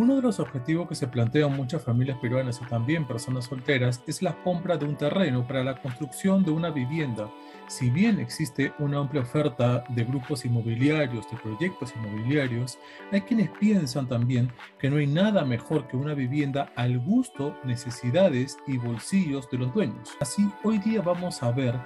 Uno de los objetivos que se plantean muchas familias peruanas y también personas solteras es la compra de un terreno para la construcción de una vivienda. Si bien existe una amplia oferta de grupos inmobiliarios, de proyectos inmobiliarios, hay quienes piensan también que no hay nada mejor que una vivienda al gusto, necesidades y bolsillos de los dueños. Así, hoy día vamos a ver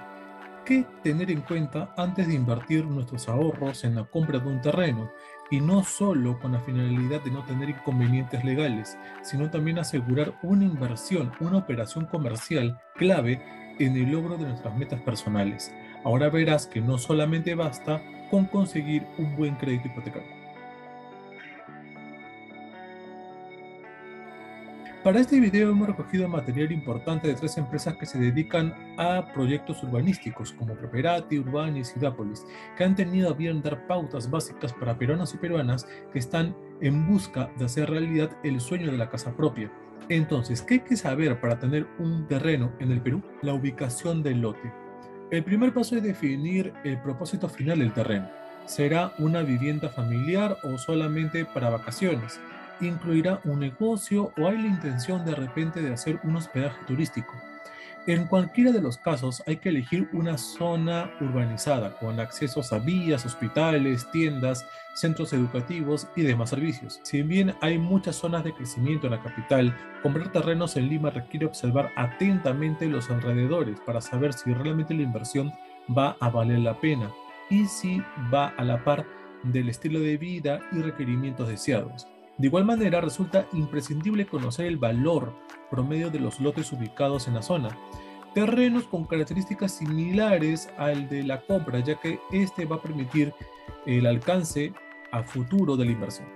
qué tener en cuenta antes de invertir nuestros ahorros en la compra de un terreno y no solo con la finalidad de no tener inconvenientes legales, sino también asegurar una inversión, una operación comercial clave en el logro de nuestras metas personales. Ahora verás que no solamente basta con conseguir un buen crédito hipotecario. Para este video hemos recogido material importante de tres empresas que se dedican a proyectos urbanísticos como Properati, Urbanis y Dapolis, que han tenido a bien dar pautas básicas para peruanos y peruanas que están en busca de hacer realidad el sueño de la casa propia. Entonces, ¿qué hay que saber para tener un terreno en el Perú? La ubicación del lote. El primer paso es definir el propósito final del terreno. ¿Será una vivienda familiar o solamente para vacaciones? Incluirá un negocio o hay la intención de repente de hacer un hospedaje turístico. En cualquiera de los casos hay que elegir una zona urbanizada con accesos a vías, hospitales, tiendas, centros educativos y demás servicios. Si bien hay muchas zonas de crecimiento en la capital, comprar terrenos en Lima requiere observar atentamente los alrededores para saber si realmente la inversión va a valer la pena y si va a la par del estilo de vida y requerimientos deseados. De igual manera, resulta imprescindible conocer el valor promedio de los lotes ubicados en la zona. Terrenos con características similares al de la compra, ya que este va a permitir el alcance a futuro de la inversión.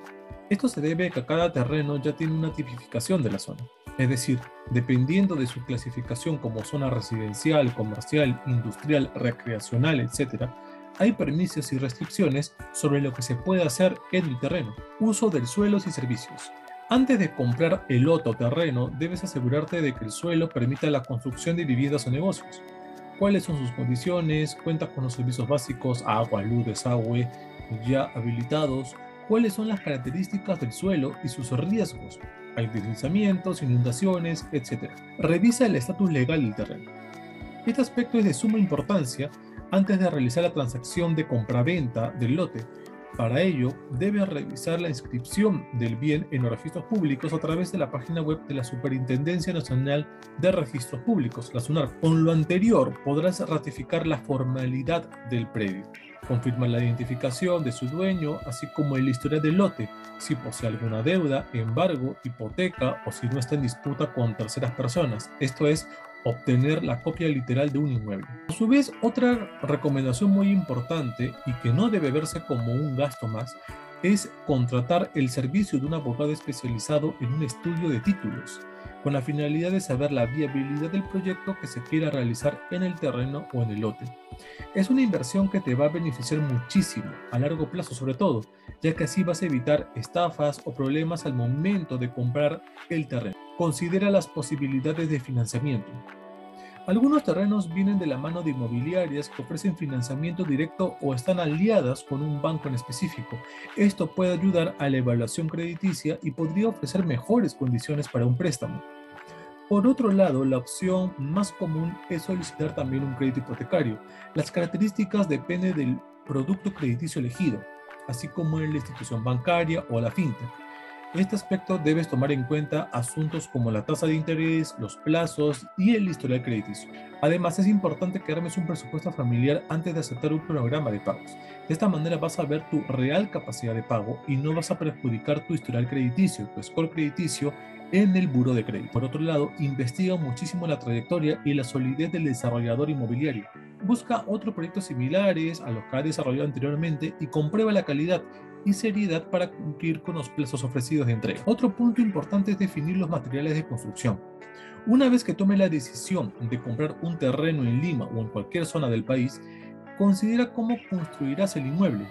Esto se debe a que cada terreno ya tiene una tipificación de la zona. Es decir, dependiendo de su clasificación como zona residencial, comercial, industrial, recreacional, etc., hay permisos y restricciones sobre lo que se puede hacer en el terreno. Uso del suelos y servicios. Antes de comprar el lote o terreno, debes asegurarte de que el suelo permita la construcción de viviendas o negocios. ¿Cuáles son sus condiciones? ¿Cuenta con los servicios básicos, agua, luz, desagüe ya habilitados? ¿Cuáles son las características del suelo y sus riesgos? Hay deslizamientos, inundaciones, etc. Revisa el estatus legal del terreno. Este aspecto es de suma importancia antes de realizar la transacción de compraventa del lote. Para ello, debe revisar la inscripción del bien en los registros públicos a través de la página web de la Superintendencia Nacional de Registros Públicos, la SUNAR. Con lo anterior, podrás ratificar la formalidad del predio. Confirma la identificación de su dueño, así como el historial del lote, si posee alguna deuda, embargo, hipoteca o si no está en disputa con terceras personas. Esto es obtener la copia literal de un inmueble. A su vez, otra recomendación muy importante y que no debe verse como un gasto más es contratar el servicio de un abogado especializado en un estudio de títulos, con la finalidad de saber la viabilidad del proyecto que se quiera realizar en el terreno o en el lote. Es una inversión que te va a beneficiar muchísimo, a largo plazo sobre todo, ya que así vas a evitar estafas o problemas al momento de comprar el terreno. Considera las posibilidades de financiamiento. Algunos terrenos vienen de la mano de inmobiliarias que ofrecen financiamiento directo o están aliadas con un banco en específico. Esto puede ayudar a la evaluación crediticia y podría ofrecer mejores condiciones para un préstamo. Por otro lado, la opción más común es solicitar también un crédito hipotecario. Las características dependen del producto crediticio elegido, así como en la institución bancaria o la fintech. En este aspecto debes tomar en cuenta asuntos como la tasa de interés, los plazos y el historial crediticio. Además, es importante que armes un presupuesto familiar antes de aceptar un programa de pagos. De esta manera vas a ver tu real capacidad de pago y no vas a perjudicar tu historial crediticio, tu score crediticio en el buro de crédito. Por otro lado, investiga muchísimo la trayectoria y la solidez del desarrollador inmobiliario. Busca otros proyectos similares a los que ha desarrollado anteriormente y comprueba la calidad y seriedad para cumplir con los plazos ofrecidos de entrega. Otro punto importante es definir los materiales de construcción. Una vez que tome la decisión de comprar un terreno en Lima o en cualquier zona del país, considera cómo construirás el inmueble,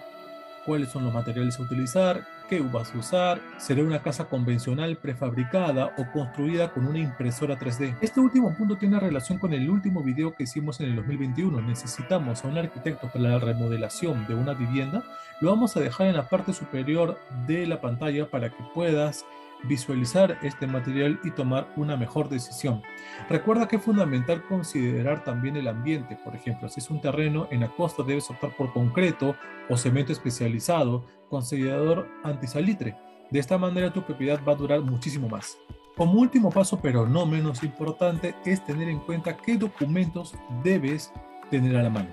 cuáles son los materiales a utilizar, qué vas a usar, será una casa convencional prefabricada o construida con una impresora 3D. Este último punto tiene relación con el último video que hicimos en el 2021. Necesitamos a un arquitecto para la remodelación de una vivienda. Lo vamos a dejar en la parte superior de la pantalla para que puedas visualizar este material y tomar una mejor decisión. Recuerda que es fundamental considerar también el ambiente. Por ejemplo, si es un terreno en la costa, debes optar por concreto o cemento especializado con sellador antisalitre. De esta manera tu propiedad va a durar muchísimo más. Como último paso, pero no menos importante, es tener en cuenta qué documentos debes tener a la mano.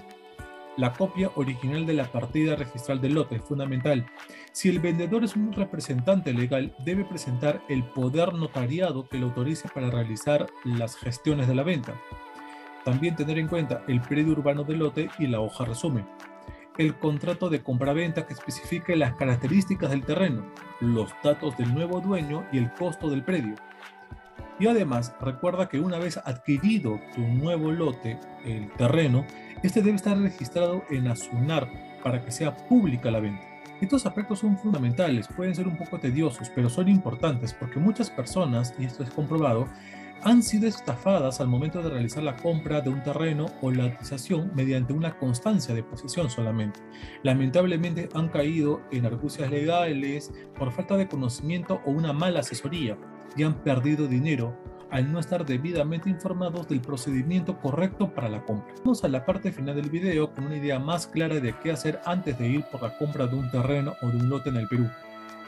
La copia original de la partida registral del lote es fundamental. Si el vendedor es un representante legal, debe presentar el poder notariado que le autorice para realizar las gestiones de la venta. También tener en cuenta el predio urbano del lote y la hoja resumen. El contrato de compraventa que especifique las características del terreno, los datos del nuevo dueño y el costo del predio. Y además, recuerda que una vez adquirido tu nuevo lote, el terreno, este debe estar registrado en ASUNAR para que sea pública la venta. Estos aspectos son fundamentales, pueden ser un poco tediosos, pero son importantes porque muchas personas, y esto es comprobado, han sido estafadas al momento de realizar la compra de un terreno o la adquisición mediante una constancia de posesión solamente. Lamentablemente han caído en argucias legales por falta de conocimiento o una mala asesoría y han perdido dinero al no estar debidamente informados del procedimiento correcto para la compra. Vamos a la parte final del video con una idea más clara de qué hacer antes de ir por la compra de un terreno o de un lote en el Perú.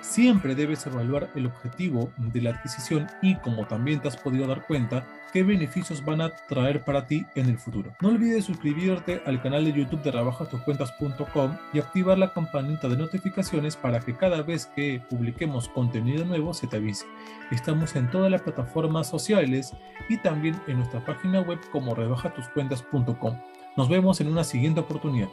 Siempre debes evaluar el objetivo de la adquisición y, como también te has podido dar cuenta, qué beneficios van a traer para ti en el futuro. No olvides suscribirte al canal de YouTube de trabajastuscuentas.com y activar la campanita de notificaciones para que cada vez que publiquemos contenido nuevo se te avise. Estamos en todas las plataformas sociales y también en nuestra página web como rebajatuscuentas.com. Nos vemos en una siguiente oportunidad.